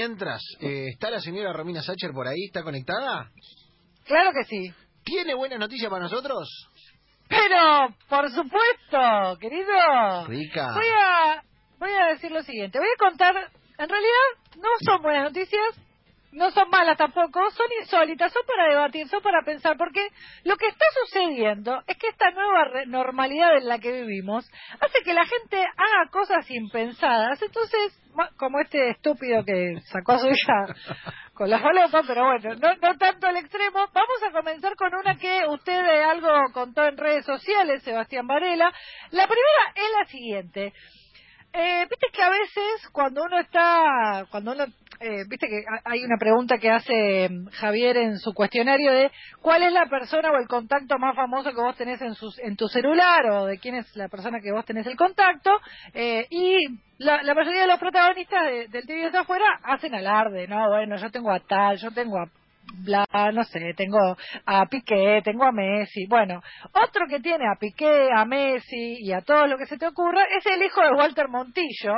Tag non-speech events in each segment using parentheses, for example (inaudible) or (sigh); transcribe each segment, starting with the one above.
Mientras, eh, ¿está la señora Romina Sacher por ahí? ¿Está conectada? Claro que sí. ¿Tiene buena noticia para nosotros? Pero, por supuesto, querido. Rica. Voy a, voy a decir lo siguiente. Voy a contar, en realidad, no son buenas noticias, no son malas tampoco, son insólitas, son para debatir, son para pensar, porque lo que está sucediendo es que esta nueva re- normalidad en la que vivimos hace que la gente haga cosas impensadas. Entonces, como este estúpido que sacó a su hija (laughs) con la falopa, pero bueno, no, no tanto al extremo, vamos a comenzar con una que usted algo contó en redes sociales, Sebastián Varela. La primera es la siguiente. Eh, viste que a veces cuando uno está, cuando uno, eh, viste que ha- hay una pregunta que hace mm, Javier en su cuestionario de cuál es la persona o el contacto más famoso que vos tenés en, sus, en tu celular o de quién es la persona que vos tenés el contacto eh, y la, la mayoría de los protagonistas de- del TV de afuera hacen alarde, no, bueno, yo tengo a tal, yo tengo a bla, no sé, tengo a Piqué, tengo a Messi. Bueno, otro que tiene a Piqué, a Messi y a todo lo que se te ocurra es el hijo de Walter Montillo,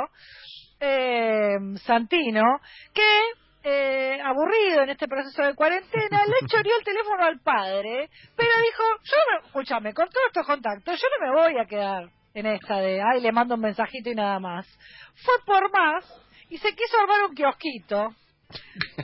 eh, Santino, que eh, aburrido en este proceso de cuarentena, le (laughs) choreó el teléfono al padre, pero dijo, yo me, escúchame, con todos estos contactos, yo no me voy a quedar en esta de, ay, le mando un mensajito y nada más. Fue por más y se quiso armar un kiosquito.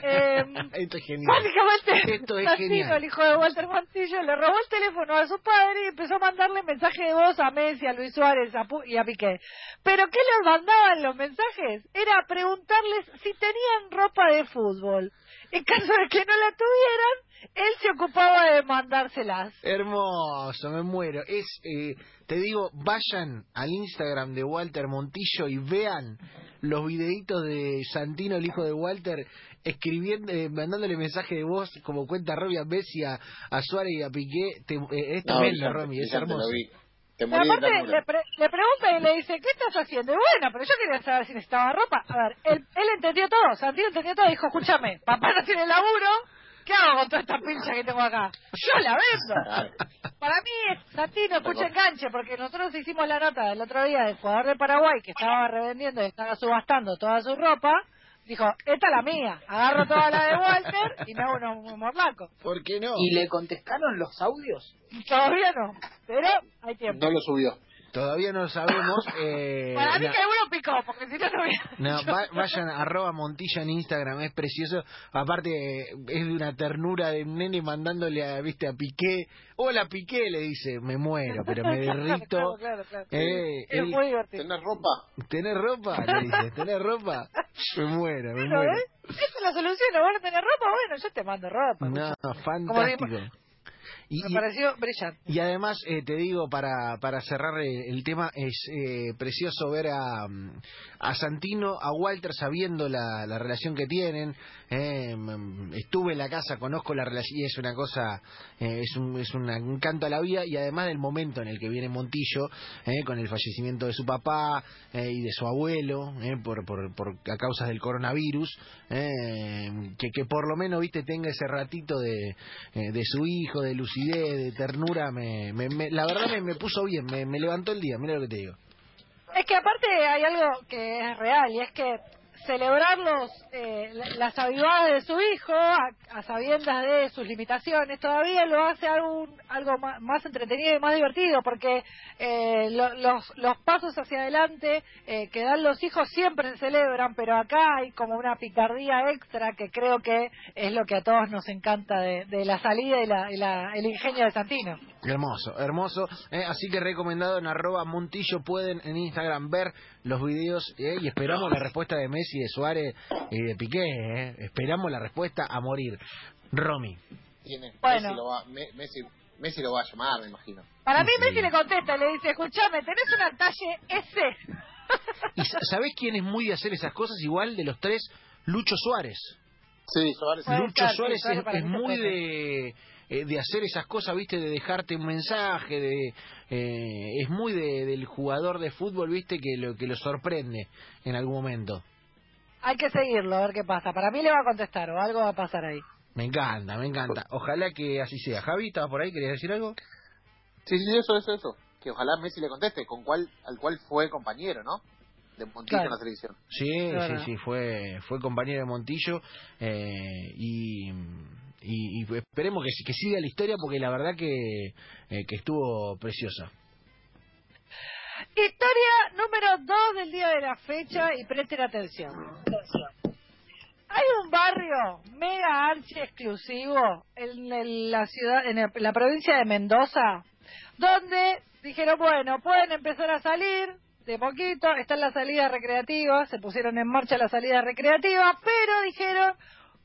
Eh, (laughs) Esto es genial. Básicamente, Esto es genial. el hijo de Walter Montillo, le robó el teléfono a su padre y empezó a mandarle mensaje de voz a Messi, a Luis Suárez a Pu- y a Piqué. Pero ¿qué les mandaban los mensajes? Era preguntarles si tenían ropa de fútbol. En caso de que no la tuvieran, él se ocupaba de mandárselas. Hermoso, me muero. Es, eh, te digo, vayan al Instagram de Walter Montillo y vean los videitos de Santino, el hijo de Walter, escribiendo, eh, mandándole mensaje de voz como cuenta Robbie a Messi, a, a Suárez y a Piqué. Te- eh, es No, tremendo, brillante, Romy, es hermoso. aparte le, pre- le pregunta y le dice, ¿qué estás haciendo? Y bueno, pero yo quería saber si necesitaba ropa. A ver, él, él entendió todo, Santino entendió todo. Dijo, escúchame, papá no tiene laburo, ¿qué hago con toda esta pincha que tengo acá? Yo la vendo. Para mí es Santino, escucha enganche, porque nosotros hicimos la nota el otro día del jugador de Paraguay que estaba revendiendo y estaba subastando toda su ropa. Dijo, esta es la mía, agarro toda la de Walter y me hago unos morlacos. ¿Por qué no? ¿Y le contestaron los audios? Todavía no, pero hay tiempo. No lo subió. Todavía no lo sabemos. (laughs) Eh, Para mí que uno picó, porque si no, no hubiera No, dicho va- vayan a arroba Montilla en Instagram, es precioso. Aparte, es de una ternura de un nene mandándole a, viste, a Piqué. Hola Piqué, le dice, me muero, pero me (laughs) derrito. Claro, claro, claro. Eh, Es él- muy divertido. ¿Tenés ropa? ¿Tenés ropa? Le dice, ¿tenés ropa? Me muero, me muero. ¿ves? Esa es la solución, ¿no vas a tener ropa? Bueno, yo te mando ropa. No, fantástico. Y, Me y- pareció brillante. y además, eh, te digo, para, para cerrar el, el tema, es eh, precioso ver a, mm, a Santino, a Walter sabiendo la, la relación que tienen. eh, mm, estuve en la casa, conozco la relación y es una cosa, eh, es, un, es un encanto a la vida y además del momento en el que viene Montillo, eh, con el fallecimiento de su papá eh, y de su abuelo, eh, por, por, por, a causas del coronavirus, eh, que, que por lo menos, viste, tenga ese ratito de, eh, de su hijo, de de ternura, me, me- me- la verdad me, me puso bien, me levantó el día, mira lo que te digo. Es que aparte hay algo que es real y es que celebrar los, eh, la- las avivadas de su hijo a, a sabiendas de sus limitaciones todavía lo hace algo, algo más, entretenido y más divertido porque eh, lo- los, los pasos hacia adelante eh, que dan los hijos siempre se celebran pero acá hay como una picardía extra que creo que es lo que a todos nos encanta de, de la salida y, la, y la- el ingenio de Santino. Hermoso, hermoso. eh, así que recomendado en arroba Montillo pueden en Instagram ver los videos eh, y esperamos la respuesta de Messi, de Suárez y de Piqué. eh. Esperamos la respuesta a morir. Romy. Tiene. Bueno. Messi, lo va, Me- Messi, Messi lo va a llamar, me imagino. Para mí Sí. Messi le contesta, le dice, escuchame, tenés una talle S. (laughs) ¿Y sa- sabés quién es muy de hacer esas cosas? Igual de los tres, Lucho Suárez. Sí, Suárez. Lucho Suárez Suárez es, es muy de, eh, de hacer esas cosas, viste, de dejarte un mensaje, de eh, es muy de- del jugador de fútbol, viste, que lo que lo sorprende en algún momento. Hay que seguirlo, a ver qué pasa. Para mí le va a contestar o algo va a pasar ahí. Me encanta, me encanta. Ojalá que así sea. Javi, ¿estabas por ahí? ¿Querías decir algo? Sí, sí, eso, eso, eso. Que ojalá Messi le conteste, con cuál, al cual fue compañero, ¿no? de Montillo Claro. en la selección. Sí, Claro. sí, sí, fue, fue compañero de Montillo eh, y, y, esperemos que, que siga la historia porque la verdad que, eh, estuvo preciosa. Historia número 2 del día de la fecha y presten atención. Hay un barrio mega archi exclusivo en la ciudad, en el- la provincia de Mendoza, donde dijeron, bueno, pueden empezar a salir de poquito, están las salidas recreativas, se pusieron en marcha las salidas recreativas, pero dijeron,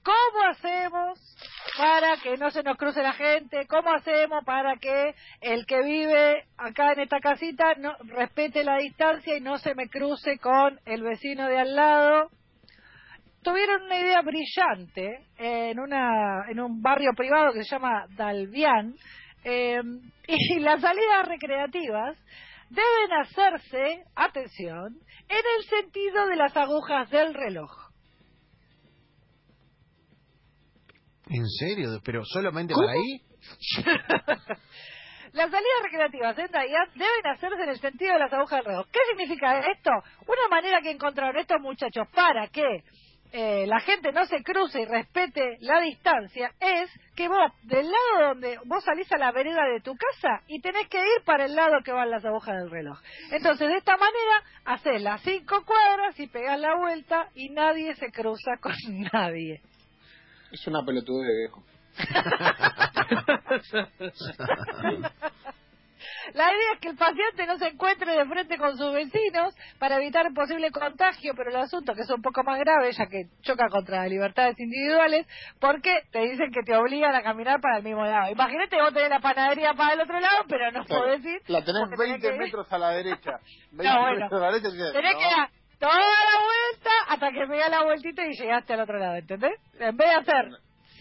¿cómo hacemos para que no se nos cruce la gente? ¿Cómo hacemos para que el que vive acá en esta casita no respete la distancia y no se me cruce con el vecino de al lado? Tuvieron una idea brillante en una en un barrio privado que se llama Dalvián eh, (laughs) y las salidas recreativas deben hacerse, atención, en el sentido de las agujas del reloj. ¿En serio? ¿Pero solamente para ahí? (laughs) Las salidas recreativas en deben hacerse en el sentido de las agujas del reloj. ¿Qué significa esto? Una manera que encontraron estos muchachos para que eh, la gente no se cruce y respete la distancia es que vos, del lado donde vos salís a la vereda de tu casa y tenés que ir para el lado que van las agujas del reloj. Entonces, de esta manera, haces las cinco cuadras y pegás la vuelta y nadie se cruza con (laughs) nadie. Es una pelotudez, viejo. (laughs) La idea es que el paciente no se encuentre de frente con sus vecinos para evitar posible contagio, pero el asunto que es un poco más grave, ya que choca contra las libertades individuales, porque te dicen que te obligan a caminar para el mismo lado. Imagínate vos tenés la panadería para el otro lado, pero no Claro. podés ir. La tenés porque tenés 20 que metros a la derecha. 20 (laughs) No, bueno. metros a la derecha. Tenés no. que toda la vuelta hasta que pegas la vueltita y llegaste al otro lado, ¿entendés? En vez de hacer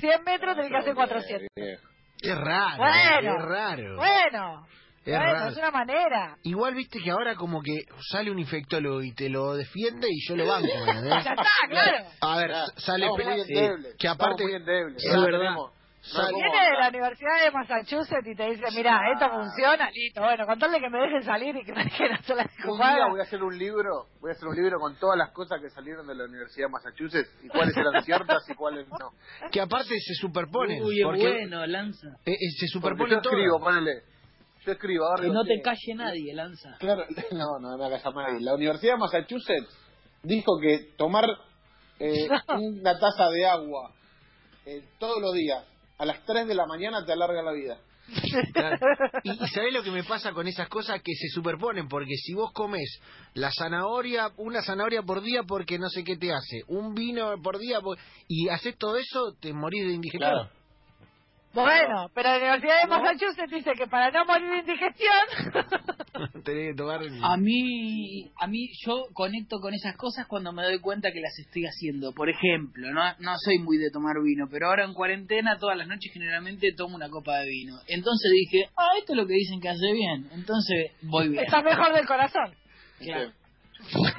100 metros, tenés que hacer 400. Viejo. Es raro, Bueno, es raro. Bueno, Es bueno, raro. es una manera. Igual viste que ahora como que sale un infectólogo y te lo defiende y yo lo banco. (laughs) Ya está, claro. A ver, sale estamos muy sí, endebles. que aparte muy endebles. es verdad. tenemos- hay Viene de la. Universidad de Massachusetts y te dice, mira, esto funciona, listo, bueno, contarle que me dejen salir y que me dejen hacer las Un día voy a hacer un libro, voy a hacer un libro con todas las cosas que salieron de la Universidad de Massachusetts y cuáles eran ciertas y cuáles no. (laughs) que aparte se superponen. Uy, es porque bueno, Lanza. eh, eh, se superponen yo escribo, ponele. Yo escribo, ahora Que no te calle nadie, Lanza. Claro, (laughs) no, no, no me hagas nadie. La Universidad de Massachusetts dijo que tomar eh, (laughs) una taza de agua eh, todos los días a las 3 de la mañana te alarga la vida. Claro. Y, y ¿sabés lo que me pasa con esas cosas que se superponen? Porque si vos comes la zanahoria, una zanahoria por día porque no sé qué te hace, un vino por día por- y haces todo eso, te morís de indigestión. Claro. Bueno, pero la Universidad de Massachusetts dice que para no morir de indigestión, (laughs) Tenés que tomar... A mí, a mí yo conecto con esas cosas cuando me doy cuenta que las estoy haciendo. Por ejemplo, no, no soy muy de tomar vino, pero ahora en cuarentena todas las noches generalmente tomo una copa de vino. Entonces dije, ah, esto es lo que dicen que hace bien. Entonces voy bien. está mejor del corazón. Claro.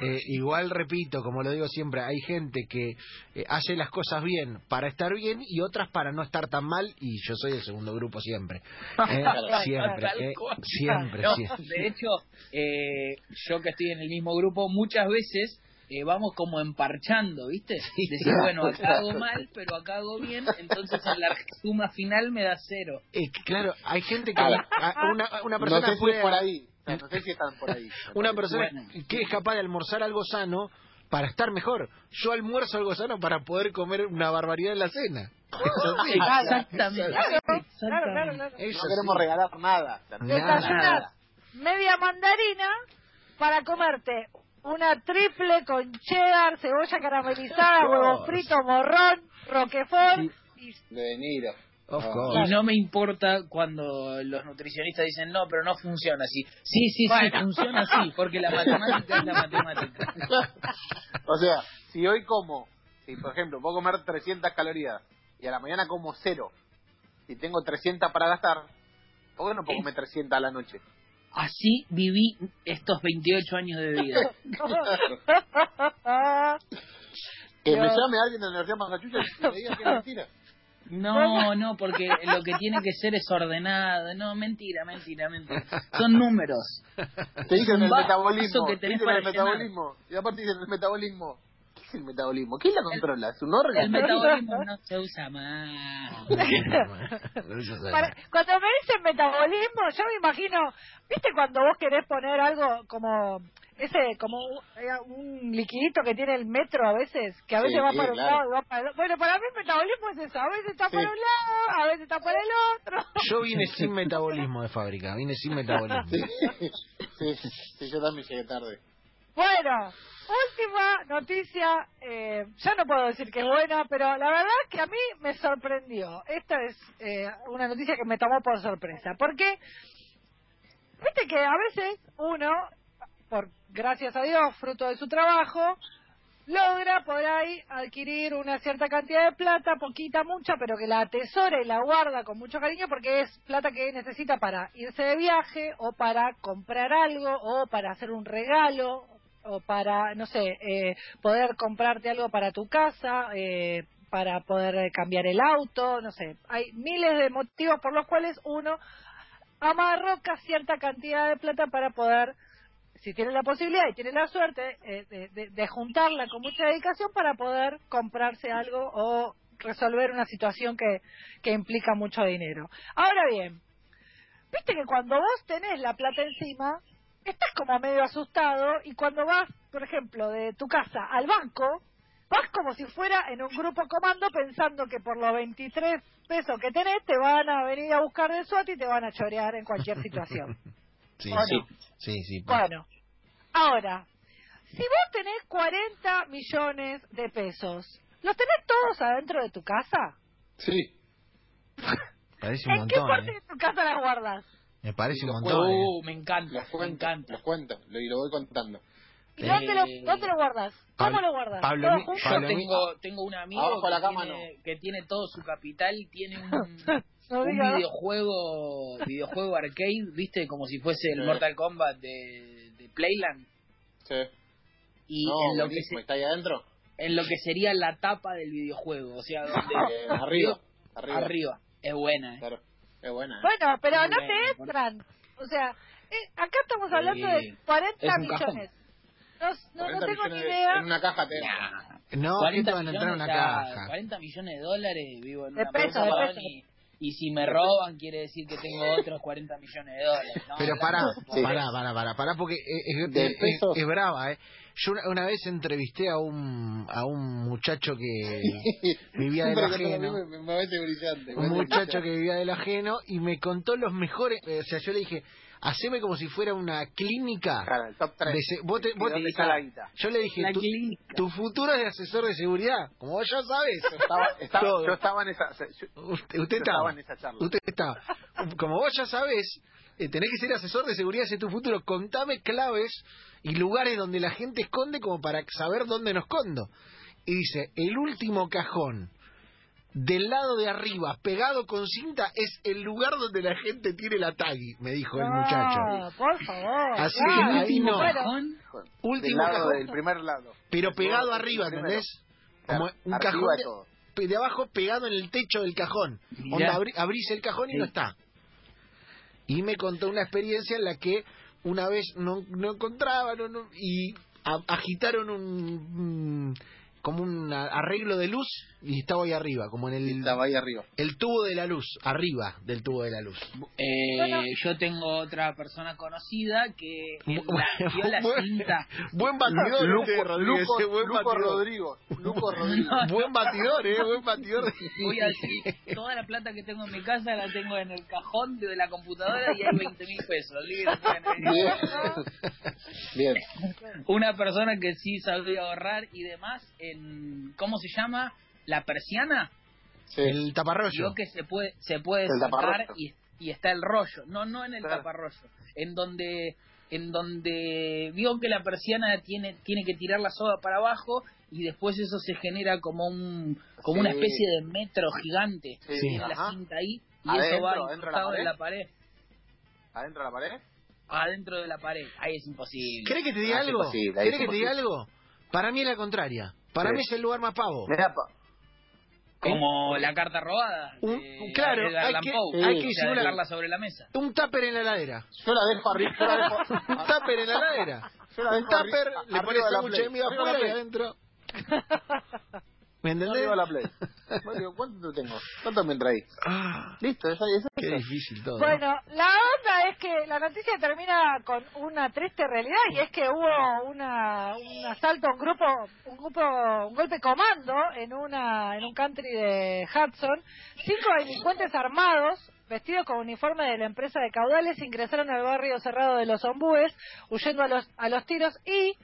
Eh, igual repito, como lo digo siempre, hay gente que eh, hace las cosas bien para estar bien y otras para no estar tan mal y yo soy el segundo grupo siempre. (laughs) Eh, siempre, eh, siempre, No, siempre. de hecho, eh, yo que estoy en el mismo grupo, muchas veces eh, vamos como emparchando, ¿viste? Decir, claro, bueno, acá hago mal, pero acá hago bien, entonces en la suma final me da cero. Eh, claro, hay gente que Ahora, una, una No persona sé si puede es por ahí. No sé si están por ahí. una persona Bueno. que es capaz de almorzar algo sano para estar mejor. Yo almuerzo algo sano para poder comer una barbaridad en la cena. (laughs) Exactamente. Claro, claro, exactamente. claro, claro. Eso No queremos sí. regalar nada. Media mandarina para comerte una triple con cheddar, cebolla caramelizada, huevo frito, morrón, roquefort y De Niro. Of Ah. course. Y no me importa cuando los nutricionistas dicen, no, pero no funciona así. Sí, sí, sí, funciona así, porque la matemática es la matemática. (laughs) O sea, si hoy como, si por ejemplo puedo comer 300 calorías y a la mañana como cero y tengo 300 para gastar, ¿por qué no puedo comer 300 a la noche? Así viví estos 28 años de vida. (laughs) Que me llame alguien de la Universidad de Massachusetts y me diga que es mentira. No, no, porque lo que tiene que ser es ordenado. No, mentira, mentira, mentira. (laughs) Son números. Te dicen el metabolismo. que te tenés para el metabolismo. Y aparte dicen el metabolismo. ¿Qué es el metabolismo? ¿Quién la controla? ¿Es un órgano? El metabolismo no se usa (laughs) más. Para- cuando me dicen metabolismo, yo me imagino, ¿viste cuando vos querés poner algo como ese, como un, eh, un liquidito que tiene el metro a veces, que a veces Sí, va sí, para un claro. lado y va para el otro? Bueno, para mí el metabolismo es eso, a veces está Sí. para un lado, a veces está para el otro. (laughs) Yo vine sin metabolismo de fábrica, vine sin (laughs) metabolismo. Sí, sí, sí, yo también llegué tarde. Bueno, última noticia, eh, ya no puedo decir que es buena, pero la verdad que a mí me sorprendió. Esta es eh, una noticia que me tomó por sorpresa, porque viste que a veces uno, por gracias a Dios, fruto de su trabajo, logra por ahí adquirir una cierta cantidad de plata, poquita, mucha, pero que la atesora y la guarda con mucho cariño porque es plata que necesita para irse de viaje o para comprar algo o para hacer un regalo o para, no sé, eh, poder comprarte algo para tu casa, eh, para poder eh, cambiar el auto, no sé. Hay miles de motivos por los cuales uno amarroca cierta cantidad de plata para poder si tiene la posibilidad y tiene la suerte eh, de, de- de juntarla con mucha dedicación para poder comprarse algo o resolver una situación que, que implica mucho dinero. Ahora bien, viste que cuando vos tenés la plata encima, estás como medio asustado y cuando vas, por ejemplo, de tu casa al banco, vas como si fuera en un grupo comando pensando que por los 23 pesos que tenés te van a venir a buscar de SWAT y te van a chorear en cualquier situación. (laughs) Sí, ¿O sí, sí. Bueno, ahora, si vos tenés 40 millones de pesos, ¿los tenés todos adentro de tu casa? Sí. (laughs) Parece un ¿En qué parte ¿eh? de tu casa las guardas? Me parece un montón, ¿eh? Uh, me encanta, Los me cuento, encanta. los cuento, lo, y lo voy contando. ¿Y Eh, dónde, lo, dónde lo guardas? ¿Cómo Pablo- lo guardas? Pablo. Yo Pablo, tengo, tengo un amigo de la que, cama, tiene, que tiene todo su capital, tiene un, (laughs) No un videojuego videojuego arcade, viste, como si fuese el Sí. Mortal Kombat de, de Playland. Sí. Y no, en, lo que se- ¿Está ahí adentro? en lo que sería la tapa del videojuego, o sea, (laughs) donde Eh, arriba. (laughs) Arriba. arriba. Es buena, ¿eh? Claro. Es buena. ¿eh? Bueno, pero no te entran. O sea, eh, acá estamos hablando de Sí. 40 un cajón. millones. No, no, no 40 tengo ni de- idea. En una caja te Nah. No, ¿qué te van a entrar en una caja? 40 millones de dólares vivo en De una pesos, de pesos. y, y si me roban quiere decir que tengo otros 40 millones de dólares. ¿no? Pero pará, Sí. pará, pará, pará, pará, porque es, es- De es- brava, ¿eh? Yo una, una vez entrevisté a un, a un muchacho que (laughs) vivía del ajeno. me, me parece brillante. me un muchacho brillante. que vivía del ajeno y me contó los mejores, eh, o sea, yo le dije, haceme como si fuera una clínica. Claro, el top 3. de se- vos te- vos te- ¿Dónde está la guita? Yo le dije, tu, futuro es de asesor de seguridad, como vos ya sabes. Yo estaba, estaba- yo estaba en esa... yo- Usted, usted yo estaba en esa charla. Usted está. Como vos ya sabes, eh, tenés que ser asesor de seguridad de tu futuro. Contame claves y lugares donde la gente esconde como para saber dónde nos escondo. Y dice, el último cajón del lado de arriba, pegado con cinta, es el lugar donde la gente tiene la tagui, me dijo el muchacho. por favor. Así claro. que ahí no. Bueno, Cajón, Del Último lado cajón, del primer lado. pero pegado arriba. ¿entendés? Como un arriba cajón de abajo pegado en el techo del cajón. Onda, abri- abrís el cajón y Sí. no está. Y me contó una experiencia en la que una vez no, no encontraban no- no- y a- agitaron un, como un arreglo de luz y estaba ahí arriba, como en el, Estaba ahí arriba. el tubo de la luz, arriba del tubo de la luz. eh, Bueno. yo tengo otra persona conocida que Bu- la, vio la buen- cinta. Buen batidor, Luco, usted, Rodríguez, Luco- buen Luco batidor. Rodrigo. Luco Rodrigo. (laughs) Buen batidor, eh, buen batidor. Voy a decir, toda la plata que tengo en mi casa la tengo en el cajón de la computadora y hay 20 mil pesos. Bien. (laughs) Bien. Una persona que sí sabía ahorrar y demás en, ¿cómo se llama? La persiana. Sí. El taparrollo. Vio que se puede se puede El sacar y, y está el rollo. No, no en el Claro. taparrollo. En donde en donde vio que la persiana tiene tiene que tirar la soga para abajo y después eso se genera como un como una Sí. especie de metro gigante. Sí. Tiene Ajá. la cinta ahí y Adentro, eso va adentro de la incrustado en pared. la pared. ¿Adentro de la pared? Adentro de la pared. Ahí es imposible. ¿Querés que te diga Ah, algo? imposible, ahí ¿Querés es que te diga algo? Para mí es la contraria. Para Sí. mí es el lugar más pavo. Mirá, pa- Como la carta robada. Un- de claro, hay que- Poe, hay que sobre la mesa. Un tupper en la heladera. Yo la dejo arriba. Yo la dejo, (laughs) Un tupper en la heladera. Yo la Un tupper, le pones sándwich de miga afuera y adentro. (laughs) ¿Me entendés? Arriba la play. (laughs) Bueno, ¿Cuánto te tengo? ¿Cuánto me traí? Ah, Listo, esa es qué difícil todo. Bueno, la onda es que la noticia termina con una triste realidad y es que hubo una, un asalto a un grupo, un grupo, un golpe comando en una en un country de Hudson. Cinco delincuentes armados, vestidos con uniforme de la empresa de caudales, ingresaron al barrio cerrado de los Ombúes, huyendo a los a los tiros y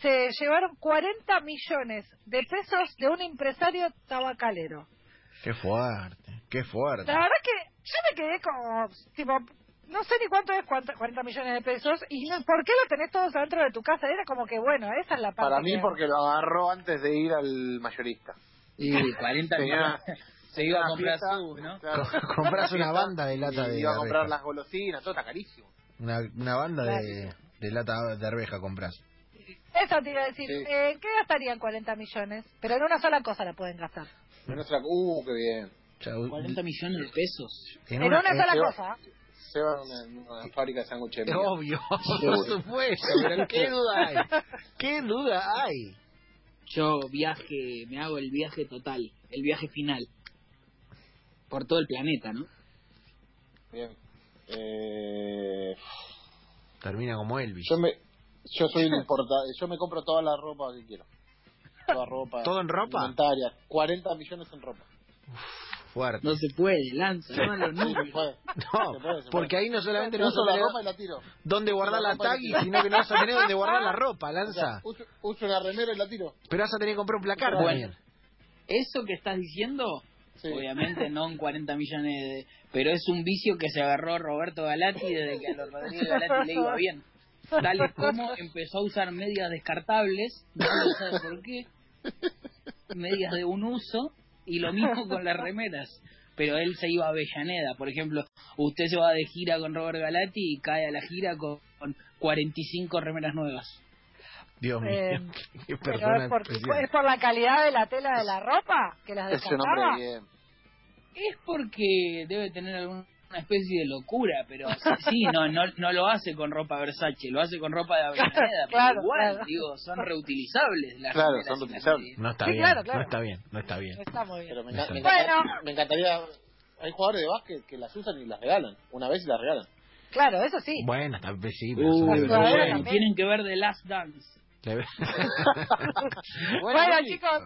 se llevaron 40 millones de pesos de un empresario tabacalero. Qué fuerte, qué fuerte. La verdad que yo me quedé como, tipo, no sé ni cuánto es cuánto- 40 millones de pesos y ¿por qué lo tenés todos adentro de tu casa? Era como que, bueno, esa es la parte Para mí que- porque lo agarró antes de ir al mayorista. Y 40 Tenía- millones. Se iba a comprar su, ¿no? claro. (laughs) Compras una banda de lata Y de Iba a comprar arveja. las golosinas, todo está carísimo. Una, una banda de, de lata de arveja compras. Eso te iba a decir, Sí. eh, ¿en qué gastarían 40 millones? Pero en una sola cosa la pueden gastar. En nuestra... Uh, qué bien. Chau. 40 millones de pesos. En una, sola cosa. Se va a una, una fábrica de sándwiches. obvio, (laughs) por supuesto, pero qué duda hay. ¿Qué duda hay? Yo viaje, me hago el viaje total, el viaje final. Por todo el planeta, ¿no? Bien. Eh, Termina como Elvis. yo me... Yo soy el (laughs) importa- yo me compro toda la ropa que quiero. Toda ropa. (laughs) ¿Todo en ropa? Indumentaria. 40 millones en ropa. Fuerte. No se puede, lanza, no los (laughs) Sí, se números. puede. No, Se puede, se porque puede. ahí no solamente no vas Uso a la tener ropa y la tiro. dónde guardar la la tiro. sino que no vas a tener dónde guardar la ropa, O sea, lanza. uso, uso una remera y la tiro. Pero vas a tener que comprar un placar Bueno. también. Eso que estás diciendo, Sí. obviamente no en 40 millones de... Pero es un vicio que se agarró Roberto Galati desde que a los Rodríguez Galati le iba bien. Tal es (laughs) como empezó a usar medias descartables, no lo sabe por qué, medias de un uso, y lo mismo con las remeras. Pero él se iba a Avellaneda, por ejemplo, usted se va de gira con Robert Galati y cae a la gira con, con 45 remeras nuevas. Dios mío, Eh, (laughs) qué Pero persona es por, es por la calidad de la tela de la ropa que las Ese nombre descartaba. Es porque debe tener alguna especie de locura, pero sí, no, no, no lo hace con ropa Versace, lo hace con ropa de (laughs) Avellaneda. pero Claro, igual, claro. digo, son reutilizables las Claro, son reutilizables. No está Sí, bien, claro, claro. no está bien, no está bien. Está muy bien. Pero me, enca- me Bueno. encantaría, me encantaría. Hay jugadores de básquet que las usan y las regalan. Una vez y las regalan. Claro, eso sí. Bueno, está sí, pero Uy, verdad. bueno, bueno, tienen que ver The Last Dance. (laughs) (laughs) Bueno, chicos,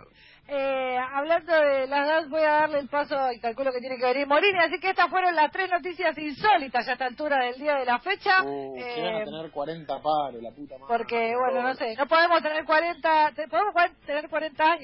eh, hablando de las dos, voy a darle el paso y calculo que tiene que venir Morini. Así que estas fueron las tres noticias insólitas ya a esta altura del día de la fecha. Uh, Eh, que van a tener 40 paros, la puta madre. porque, bueno, no sé, no podemos tener 40, te- podemos tener 40 años.